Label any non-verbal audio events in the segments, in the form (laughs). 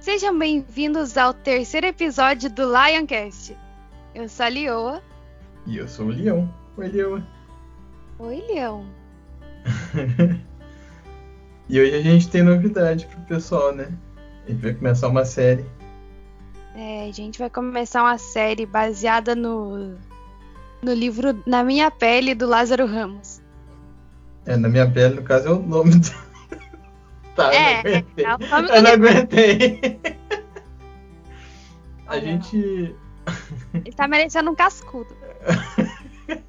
Sejam bem-vindos ao terceiro episódio do Lioncast. Eu sou a Lioa. E eu sou o Leão. Oi, Lioa. Oi, Leão. (laughs) e hoje a gente tem novidade pro pessoal, né? A gente vai começar uma série. É, a gente vai começar uma série baseada no, no livro Na Minha Pele, do Lázaro Ramos. É, Na Minha Pele, no caso, é o nome do... (laughs) Tá, É, eu não aguentei. é nome do eu não aguentei. A gente... Ele tá merecendo um cascudo. (laughs)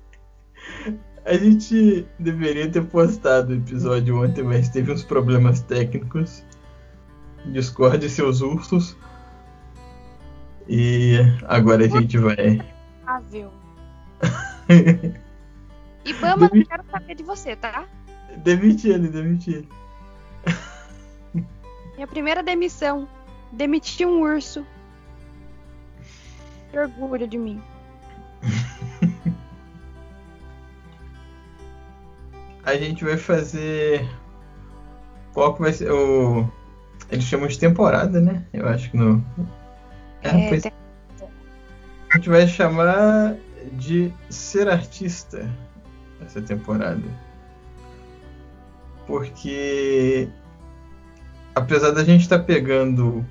A gente deveria ter postado o episódio ontem, mas teve uns problemas técnicos. Discord e seus ursos. E agora a gente vai. Ah, (laughs) viu. E Bama, não Demi- quero saber de você, tá? Demite ele, demite ele. Minha primeira demissão. Demiti um urso. Que orgulho de mim. (laughs) A gente vai fazer. Qual que vai ser o. Eles chamam de temporada, né? Eu acho que no. É, pois- tem- A gente vai chamar de ser artista essa temporada. Porque apesar da gente estar pegando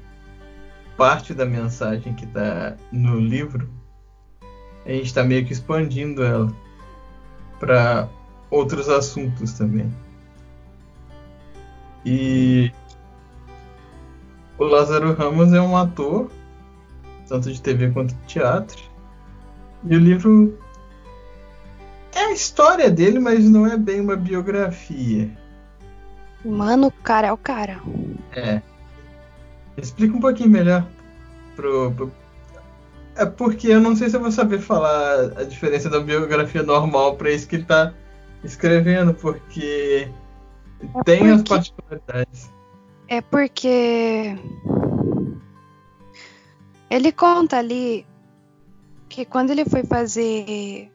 parte da mensagem que está no livro, a gente está meio que expandindo ela para outros assuntos também. E o Lázaro Ramos é um ator tanto de TV quanto de teatro. E o livro é a história dele, mas não é bem uma biografia. Mano, o cara é o cara. É. Explica um pouquinho melhor pro, pro- É porque eu não sei se eu vou saber falar a diferença da biografia normal para isso que ele tá escrevendo, porque É tem as porque- particularidades. É porque ele conta ali que quando ele foi fazer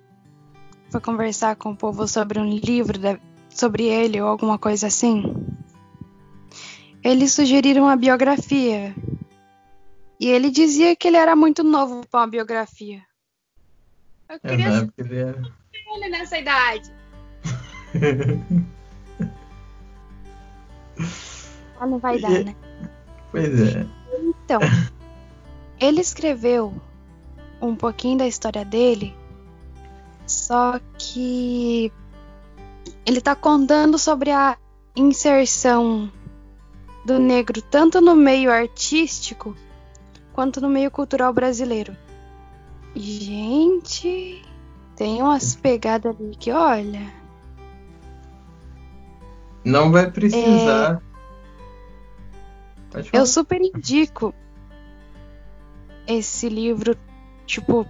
foi conversar com o povo sobre um livro da- sobre ele ou alguma coisa assim, eles sugeriram uma biografia. E ele dizia que ele era muito novo para uma biografia. Eu É, queria época ele era- ele nessa idade. (laughs) Ah, não vai dar, né? pois é. Então, ele escreveu um pouquinho da história dele, só que ele tá contando sobre a inserção do negro tanto no meio artístico quanto no meio cultural brasileiro. Gente, tem umas pegadas ali que olha. Não vai precisar. Falar. Eu super indico esse livro, tipo,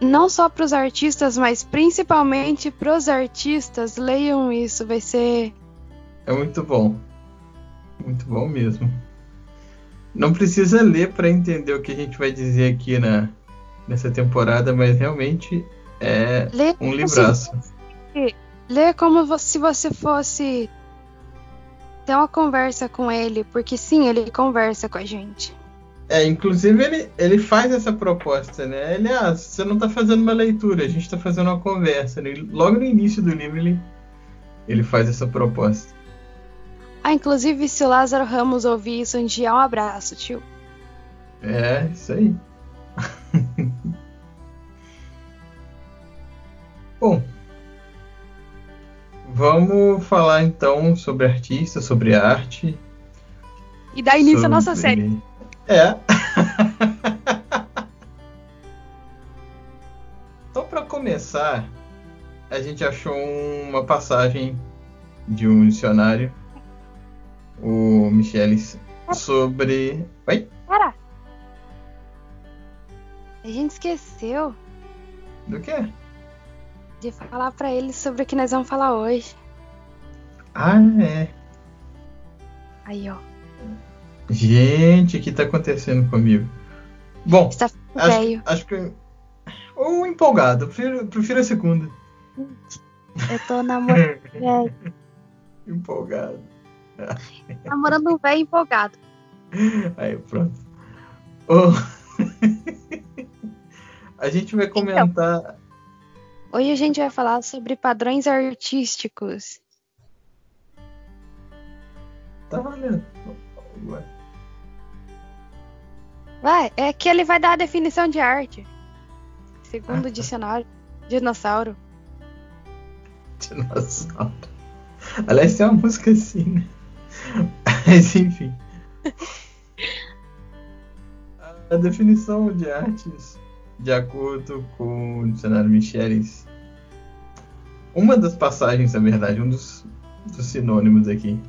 não só para os artistas, mas principalmente para os artistas. Leiam isso, vai ser. É muito bom. Muito bom mesmo. Não precisa ler para entender o que a gente vai dizer aqui na, nessa temporada, mas realmente é Lê um livraço. se- Lê como se você fosse ter uma conversa com ele, porque sim, ele conversa com a gente. É, inclusive ele, ele faz essa proposta, né? Ele, ah, você não tá fazendo uma leitura, a gente tá fazendo uma conversa. né? Logo no início do livro ele, ele faz essa proposta. Ah, inclusive, se o Lázaro Ramos ouvir isso um dia, um abraço, tio. É, isso aí. (laughs) Bom, vamos falar então sobre artista, sobre arte. E dá início à nossa sobre- série. É. (laughs) então, para começar, a gente achou uma passagem de um missionário, o Michelis, sobre. Oi? Cara, a gente esqueceu Do quê? de falar pra ele sobre o que nós vamos falar hoje. Ah, é. Aí, ó. Gente, o que tá acontecendo comigo? Bom, Está acho, velho. acho que. Ou empolgado, prefiro, prefiro a segunda. Eu tô namorando (laughs) velho. Empolgado. Namorando um velho empolgado. Aí, pronto. Ô, (laughs) a gente vai comentar. Hoje a gente vai falar sobre padrões artísticos. Tá valendo. Vai, é que ele vai dar a definição de arte. Segundo Ah, tá. o dicionário. Dinossauro. Dinossauro. Aliás, tem uma música assim, né? (laughs) Mas enfim. A definição de artes, de acordo com o dicionário Michelis, uma das passagens, na verdade, um dos, dos sinônimos aqui.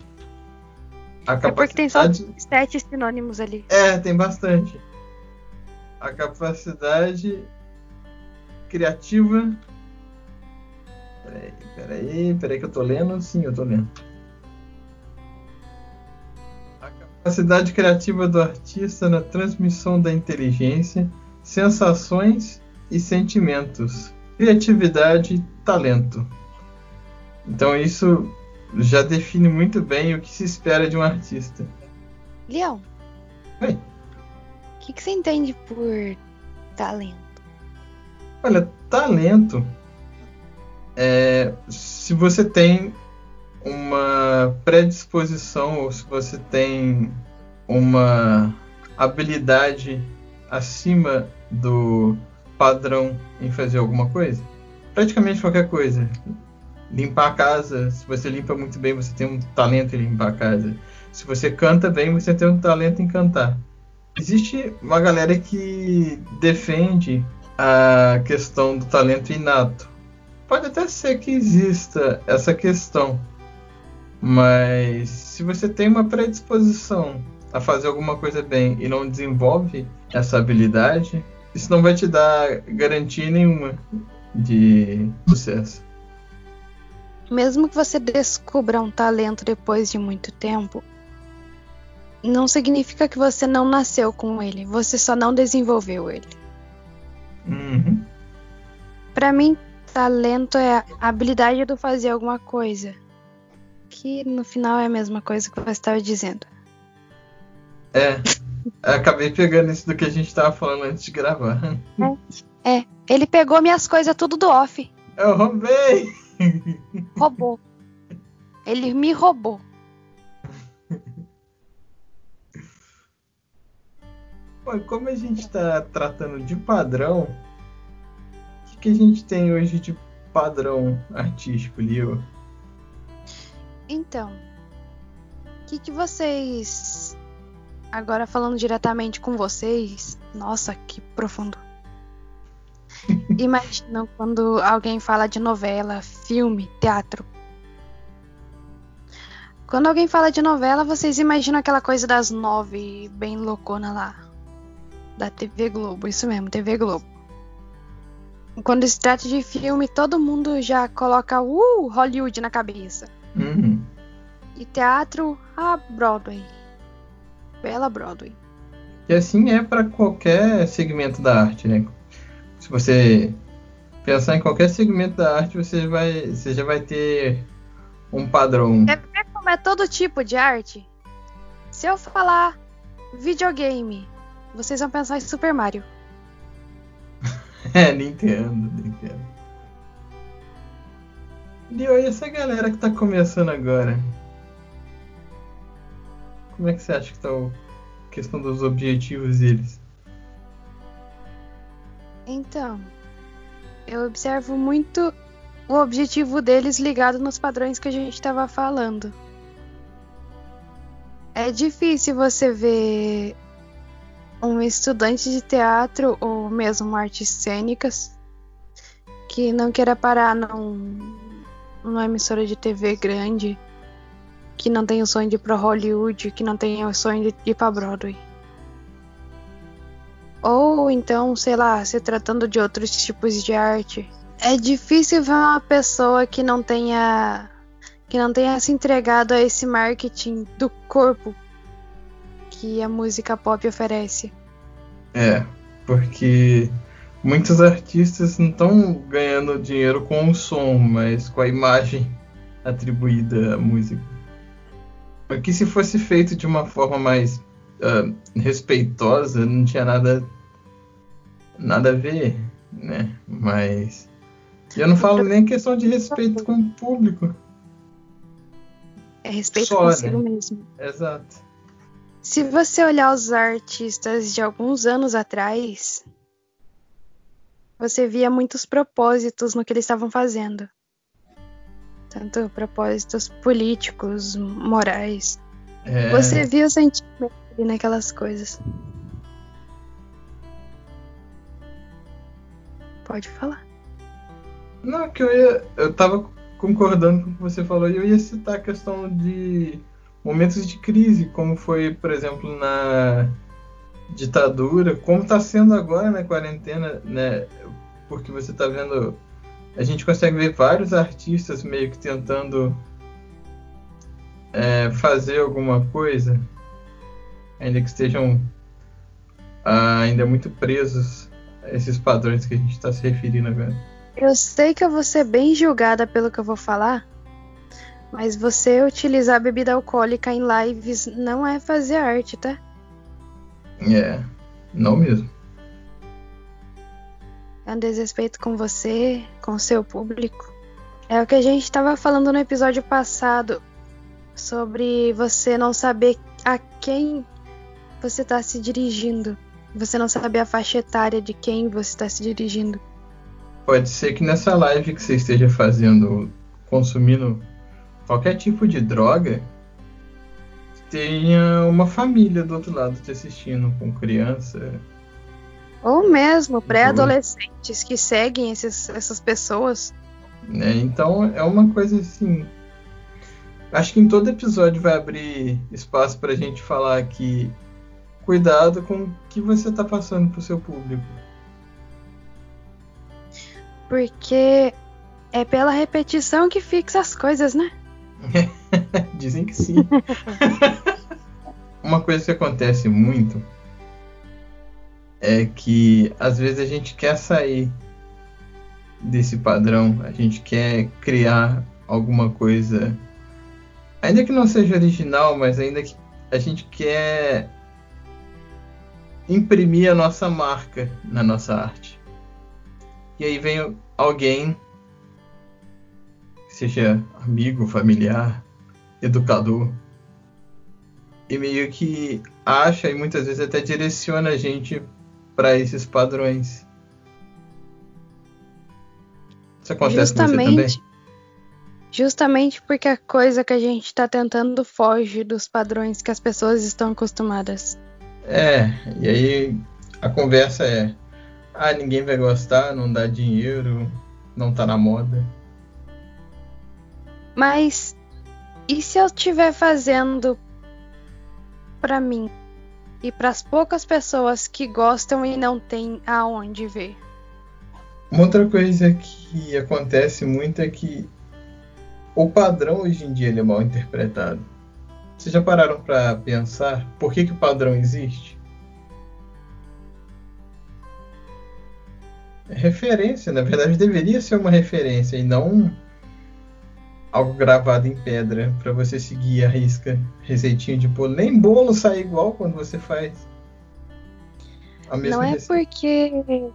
A É porque tem só capacidade. sete sinônimos ali. É, tem bastante. A capacidade criativa. Peraí, peraí, peraí que eu tô lendo. Sim, eu tô lendo. A capacidade criativa do artista na transmissão da inteligência, sensações e sentimentos. Criatividade e talento. Então isso já define muito bem o que se espera de um artista. Leão. Oi. O que, que você entende por talento? Olha, talento é se você tem uma predisposição ou se você tem uma habilidade acima do padrão em fazer alguma coisa. Praticamente qualquer coisa. Limpar a casa, se você limpa muito bem, você tem um talento em limpar a casa. Se você canta bem, você tem um talento em cantar. Existe uma galera que defende a questão do talento inato. Pode até ser que exista essa questão, mas se você tem uma predisposição a fazer alguma coisa bem e não desenvolve essa habilidade, isso não vai te dar garantia nenhuma de sucesso. Mesmo que você descubra um talento depois de muito tempo, não significa que você não nasceu com ele, você só não desenvolveu ele. Uhum. Pra mim, talento é a habilidade de fazer alguma coisa. Que no final é a mesma coisa que você estava dizendo. É, acabei pegando isso do que a gente estava falando antes de gravar. É, ele pegou minhas coisas tudo do off. Eu roubei! Roubou. Ele me roubou. Bom, como a gente está tratando de padrão, o que, que a gente tem hoje de padrão artístico, Leo? Então, o que, que vocês. Agora falando diretamente com vocês. Nossa, que profundo. (laughs) Imaginam quando alguém fala de novela, filme, teatro. Quando alguém fala de novela, vocês imaginam aquela coisa das nove, bem loucona lá. Da TV Globo, isso mesmo, TV Globo. Quando se trata de filme, todo mundo já coloca uh, Hollywood na cabeça. Uhum. E teatro, a Broadway. Bela Broadway. E assim é para qualquer segmento da arte, né? Se você pensar em qualquer segmento da arte, você, vai, você já vai ter um padrão. Quer ver como é todo tipo de arte? Se eu falar videogame, vocês vão pensar em Super Mario. (laughs) É, Nintendo, Nintendo. E essa galera que tá começando agora? Como é que você acha que tá a questão dos objetivos deles? Então, eu observo muito o objetivo deles ligado nos padrões que a gente estava falando. É difícil você ver um estudante de teatro ou mesmo artes cênicas que não queira parar num, numa emissora de TV grande, que não tem o sonho de ir pra Hollywood, que não tem o sonho de ir pra Broadway. Ou então, sei lá, se tratando de outros tipos de arte. É difícil ver uma pessoa que não tenha que não tenha se entregado a esse marketing do corpo que a música pop oferece. É, porque muitos artistas não estão ganhando dinheiro com o som, mas com a imagem atribuída à música. Porque se fosse feito de uma forma mais uh, respeitosa, não tinha nada nada a ver, né? Mas eu não falo nem questão de respeito com o público. É respeito Só, consigo né? mesmo. Exato. Se você olhar os artistas de alguns anos atrás, você via muitos propósitos no que eles estavam fazendo. Tanto propósitos políticos, morais. É... Você via o sentimento naquelas coisas. Pode falar. Não, que eu ia. Eu tava concordando com o que você falou e eu ia citar a questão de momentos de crise, como foi, por exemplo, na ditadura, como está sendo agora na quarentena, né? Porque você está vendo. A gente consegue ver vários artistas meio que tentando é, fazer alguma coisa, ainda que estejam ah, ainda muito presos esses padrões que a gente está se referindo agora. Eu sei que eu vou ser bem julgada pelo que eu vou falar, mas você utilizar bebida alcoólica em lives não é fazer arte, tá? É, não mesmo. É um desrespeito com você, com o seu público. É o que a gente estava falando no episódio passado sobre você não saber a quem você está se dirigindo. Você não saber a faixa etária de quem você está se dirigindo. Pode ser que nessa live que você esteja fazendo, consumindo qualquer tipo de droga, tenha uma família do outro lado te assistindo, com criança. Ou mesmo pré-adolescentes que seguem esses, essas pessoas. É, então é uma coisa assim. Acho que em todo episódio vai abrir espaço para a gente falar que cuidado com o que você está passando para o seu público. Porque é pela repetição que fixa as coisas, né? (laughs) Dizem que sim. (laughs) Uma coisa que acontece muito é que às vezes a gente quer sair desse padrão, a gente quer criar alguma coisa, ainda que não seja original, mas ainda que a gente quer imprimir a nossa marca na nossa arte. E aí vem alguém, seja amigo, familiar, educador, e meio que acha e muitas vezes até direciona a gente para esses padrões. Isso acontece justamente, com você também? Justamente porque a coisa que a gente está tentando foge dos padrões que as pessoas estão acostumadas. É, e aí a conversa é: ah, ninguém vai gostar, não dá dinheiro, não tá na moda. Mas e se eu estiver fazendo para mim e para as poucas pessoas que gostam e não têm aonde ver? Uma outra coisa que acontece muito é que o padrão hoje em dia é mal interpretado. Vocês já pararam para pensar por que, que o padrão existe? referência, na verdade deveria ser uma referência e não algo gravado em pedra para você seguir a risca, receitinha de bolo. Nem bolo sai igual quando você faz. A mesma não é receita. porque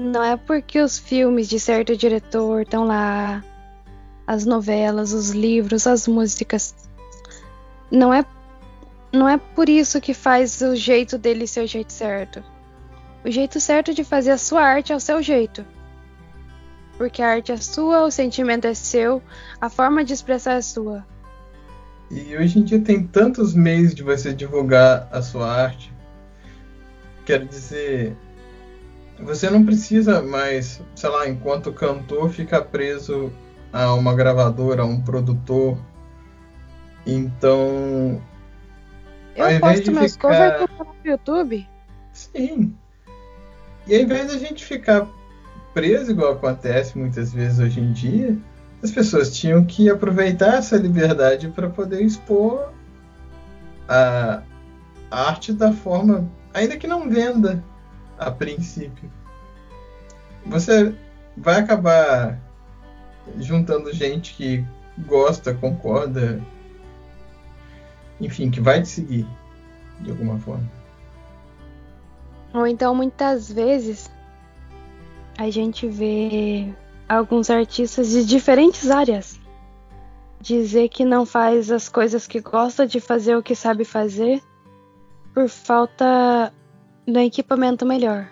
não é porque os filmes de certo diretor estão lá, as novelas, os livros, as músicas. Não é não é por isso que faz o jeito dele ser o jeito certo. O jeito certo de fazer a sua arte é o seu jeito. Porque a arte é sua, o sentimento é seu, a forma de expressar é sua. E hoje em dia tem tantos meios de você divulgar a sua arte. Quero dizer, você não precisa mais, sei lá, enquanto cantor, ficar preso a uma gravadora, a um produtor. Então. Eu posto meus ficar... covers no YouTube? Sim. E ao invés da gente ficar preso, igual acontece muitas vezes hoje em dia, as pessoas tinham que aproveitar essa liberdade para poder expor a, arte da forma, ainda que não venda a princípio. Você vai acabar juntando gente que gosta, concorda, enfim, que vai te seguir de alguma forma. Ou então muitas vezes a gente vê alguns artistas de diferentes áreas dizer que não faz as coisas que gosta de fazer o que sabe fazer por falta do equipamento melhor.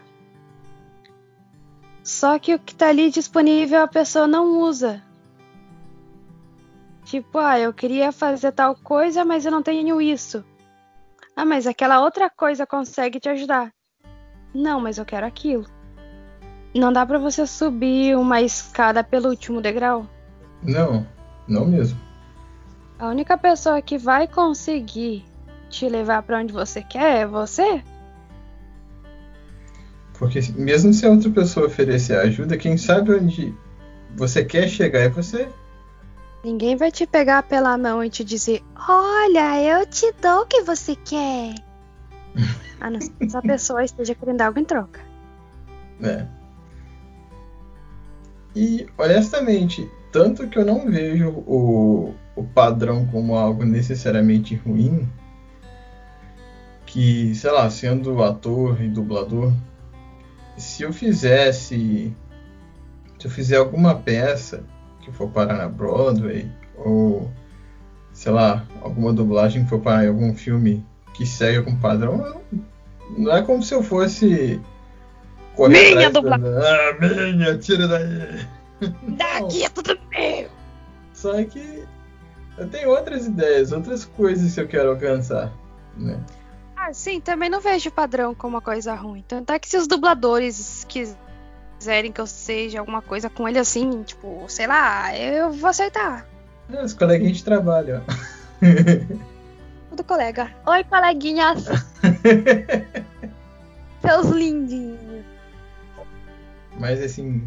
Só que o que tá ali disponível a pessoa não usa. Tipo, ah, eu queria fazer tal coisa, mas eu não tenho isso. Ah, mas aquela outra coisa consegue te ajudar. Não, mas eu quero aquilo. Não dá para você subir uma escada pelo último degrau? Não, não mesmo. A única pessoa que vai conseguir te levar para onde você quer é você? Porque mesmo se a outra pessoa oferecer ajuda, quem sabe onde você quer chegar é você. Ninguém vai te pegar pela mão e te dizer: Olha, eu te dou o que você quer. (laughs) a não ser que essa pessoa esteja querendo algo em troca. É. E honestamente, tanto que eu não vejo o, o padrão como algo necessariamente ruim, que, sei lá, sendo ator e dublador, se eu fizesse. Se eu fizer alguma peça que for parar na Broadway, ou sei lá, alguma dublagem que for parar em algum filme que segue algum padrão, não é como se eu fosse. Minha dublagem! Ah, minha, tira daí! Daqui é tudo meu! Só que eu tenho outras ideias, outras coisas que eu quero alcançar, né? Ah, sim, também não vejo padrão como uma coisa ruim. Tanto é que se os dubladores quiserem que eu seja alguma coisa com ele assim, tipo, sei lá, eu vou aceitar. Os coleguinhas de trabalho, ó. (laughs) Tudo colega. Oi, coleguinhas. (laughs) Seus lindinhos. Mas assim,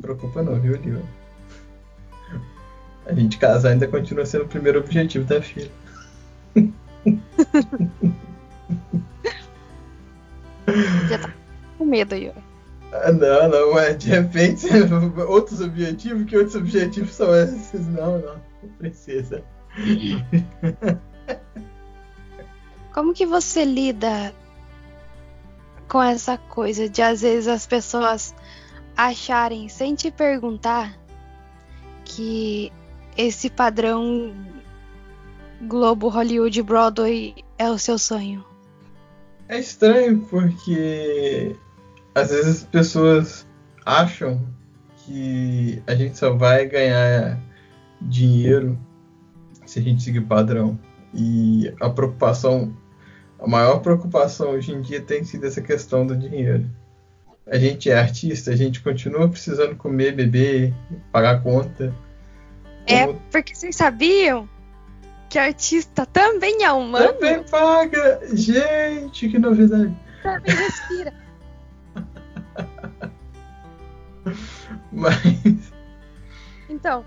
preocupa não, viu, Lio? A gente casar ainda continua sendo o primeiro objetivo da filha. (laughs) Já tá com medo, Yuri. Ah, não, não, é de repente (laughs) outros objetivos, que outros objetivos são esses? Não, não, não precisa. (laughs) Como que você lida com essa coisa de às vezes as pessoas acharem, sem te perguntar, que esse padrão Globo, Hollywood, Broadway é o seu sonho? É estranho porque às vezes as pessoas acham que a gente só vai ganhar dinheiro se a gente seguir padrão. E a preocupação, a maior preocupação hoje em dia tem sido essa questão do dinheiro. A gente é artista, a gente continua precisando comer, beber, pagar conta. É, porque vocês sabiam que artista também é humano? Também paga! Gente, que novidade! Também respira. Mas. Então,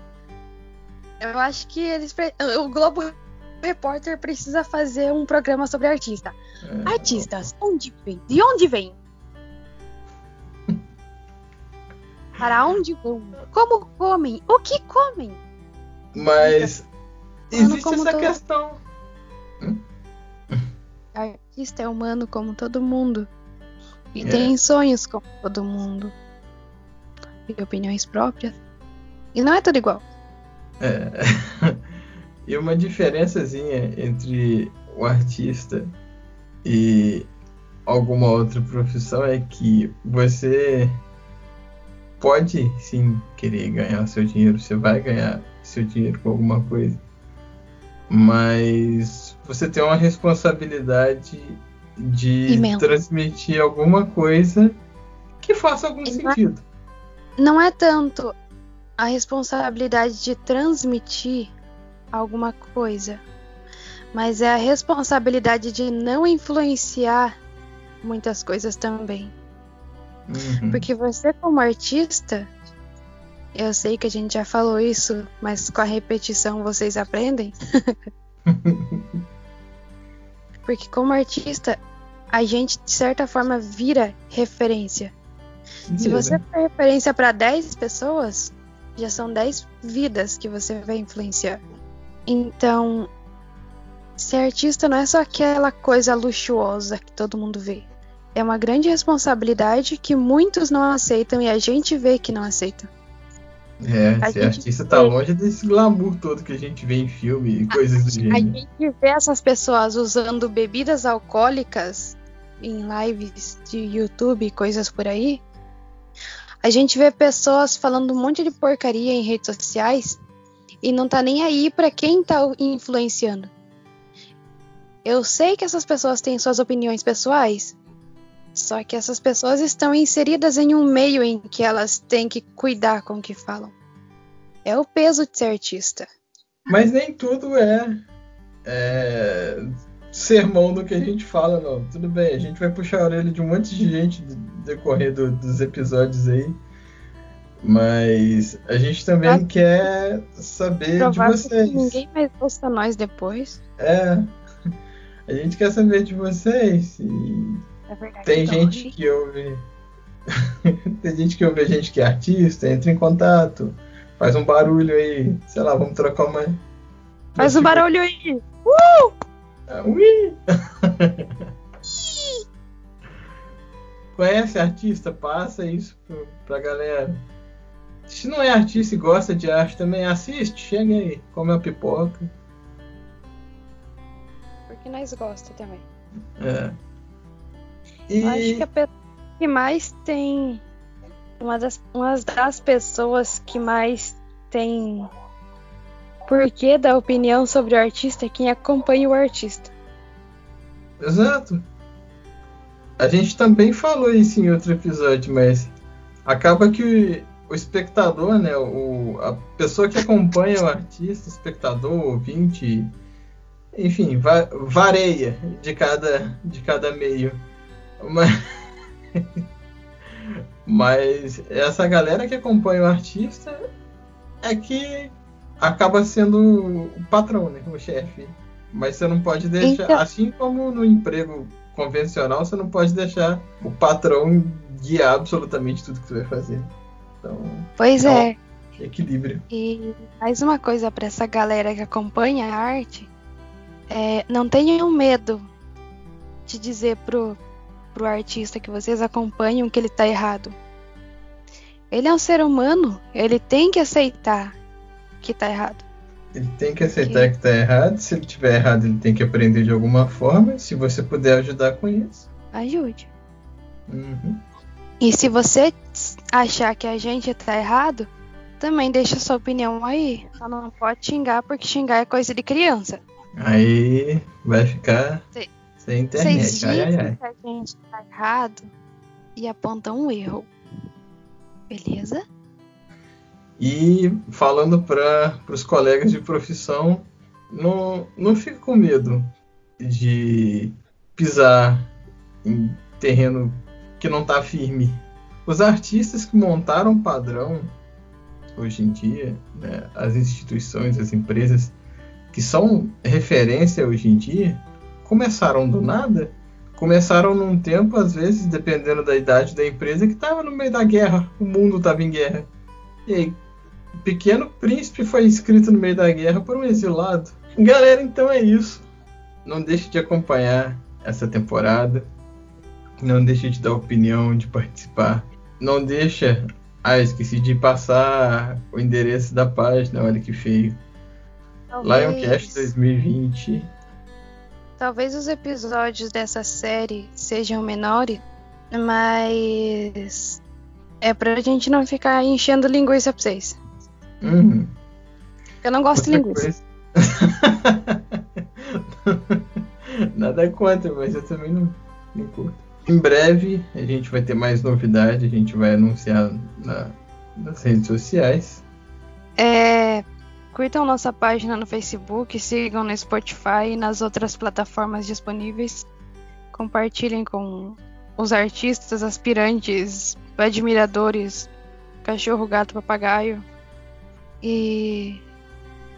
eu acho que eles. O Globo Repórter precisa fazer um programa sobre artista. É, Artistas, onde vem? De onde vem? (laughs) Para onde vão? Como comem? O que comem? Mas existe essa todo... questão. Artista é humano como todo mundo. E é. tem sonhos como todo mundo. E opiniões próprias. E não é tudo igual. É. (laughs) e uma diferençazinha entre o artista e alguma outra profissão é que você pode sim querer ganhar seu dinheiro, você vai ganhar seu dinheiro com alguma coisa, mas você tem uma responsabilidade de transmitir alguma coisa que faça algum sentido. Não é tanto a responsabilidade de transmitir alguma coisa, mas é a responsabilidade de não influenciar muitas coisas também. Uhum. Porque você, como artista, eu sei que a gente já falou isso, mas com a repetição vocês aprendem. (laughs) Porque como artista, a gente de certa forma vira referência. Se você for referência para 10 pessoas, já são 10 vidas que você vai influenciar. Então, ser artista não é só aquela coisa luxuosa que todo mundo vê. É uma grande responsabilidade que muitos não aceitam e a gente vê que não aceitam. É, a ser artista tá longe desse glamour todo que a gente vê em filme e coisas do gênero. A gente vê essas pessoas usando bebidas alcoólicas em lives de YouTube e coisas por aí. A gente vê pessoas falando um monte de porcaria em redes sociais e não tá nem aí para quem tá influenciando. Eu sei que essas pessoas têm suas opiniões pessoais, só que essas pessoas estão inseridas em um meio em que elas têm que cuidar com o que falam. É o peso de ser artista. Mas nem tudo é, é sermão do que a gente fala, não. Tudo bem, a gente vai puxar a orelha de um monte de gente no decorrer do, dos episódios aí. Mas a gente também ah, quer saber de vocês. Que ninguém mais ouça nós depois. É. A gente quer saber de vocês. E é verdade, tem então, gente que ouve. (laughs) tem gente que ouve a gente que é artista, entra em contato, faz um barulho aí. Sei lá, vamos trocar uma. Faz um barulho aí! Uh! Ah, ui! (laughs) Conhece artista? Passa isso pra galera. Se não é artista e gosta de arte também, assiste, chega aí, come a pipoca. Porque nós gosta também. É. E... Eu acho que a pessoa que mais tem. Uma das, uma das pessoas que mais tem porquê da opinião sobre o artista quem acompanha o artista. Exato. A gente também falou isso em outro episódio, mas acaba que o espectador, né, o, a pessoa que acompanha o artista, espectador, ouvinte, enfim, va vareia de cada, de cada meio. Mas, (laughs) mas essa galera que acompanha o artista é que acaba sendo o patrão, né, o chefe. Mas você não pode deixar, então... assim como no emprego convencional, você não pode deixar o patrão guiar absolutamente tudo que você vai fazer. Então, pois é. é. Equilíbrio. E mais uma coisa para essa galera que acompanha a arte, é, não tenham medo de dizer pro, pro artista que vocês acompanham que ele tá errado. Ele é um ser humano, ele tem que aceitar que tá errado. Ele tem que aceitar que, que tá errado. Se ele tiver errado, ele tem que aprender de alguma forma. Se você puder ajudar com isso, ajude. Uhum. E se você achar que a gente tá errado, também deixa sua opinião aí. Só não pode xingar, porque xingar é coisa de criança. Aí vai ficar Cê, sem internet. Vocês dizem ai, ai, ai. que a gente tá errado e apontam um erro. Beleza? E falando para os colegas de profissão, não, não fique com medo de pisar em terreno que não está firme. Os artistas que montaram padrão hoje em dia, né, as instituições, as empresas que são referência hoje em dia, começaram do nada. Começaram num tempo, às vezes, dependendo da idade da empresa, que estava no meio da guerra, o mundo estava em guerra. E aí, Pequeno Príncipe foi escrito no meio da guerra por um exilado. Galera, então é isso. Não deixe de acompanhar essa temporada. Não deixe de dar opinião, de participar. Não deixa. Ah, esqueci de passar o endereço da página, olha que feio. Talvez... Lioncast 2020. Talvez os episódios dessa série sejam menores, mas é pra gente não ficar enchendo linguiça pra vocês. Uhum. Eu não gosto de linguiça. (laughs) Nada contra, mas eu também não, não curto. Em breve a gente vai ter mais novidade, a gente vai anunciar na, nas redes sociais. É, curtam nossa página no Facebook, sigam no Spotify e nas outras plataformas disponíveis. Compartilhem com os artistas, aspirantes, admiradores, cachorro, gato, papagaio. E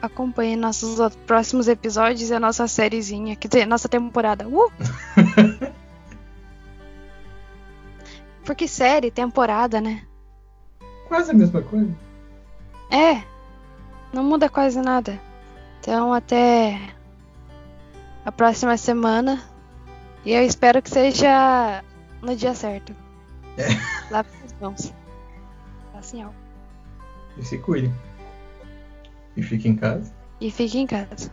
acompanhe nossos próximos episódios e a nossa sériezinha, quer dizer, nossa temporada. Uh! (laughs) Porque série, temporada, né? Quase a mesma coisa. É, não muda quase nada. Então, até a próxima semana. E eu espero que seja no dia certo. É. Lave as mãos. Assim, ó. E se cuide. E fique em casa. E fique em casa.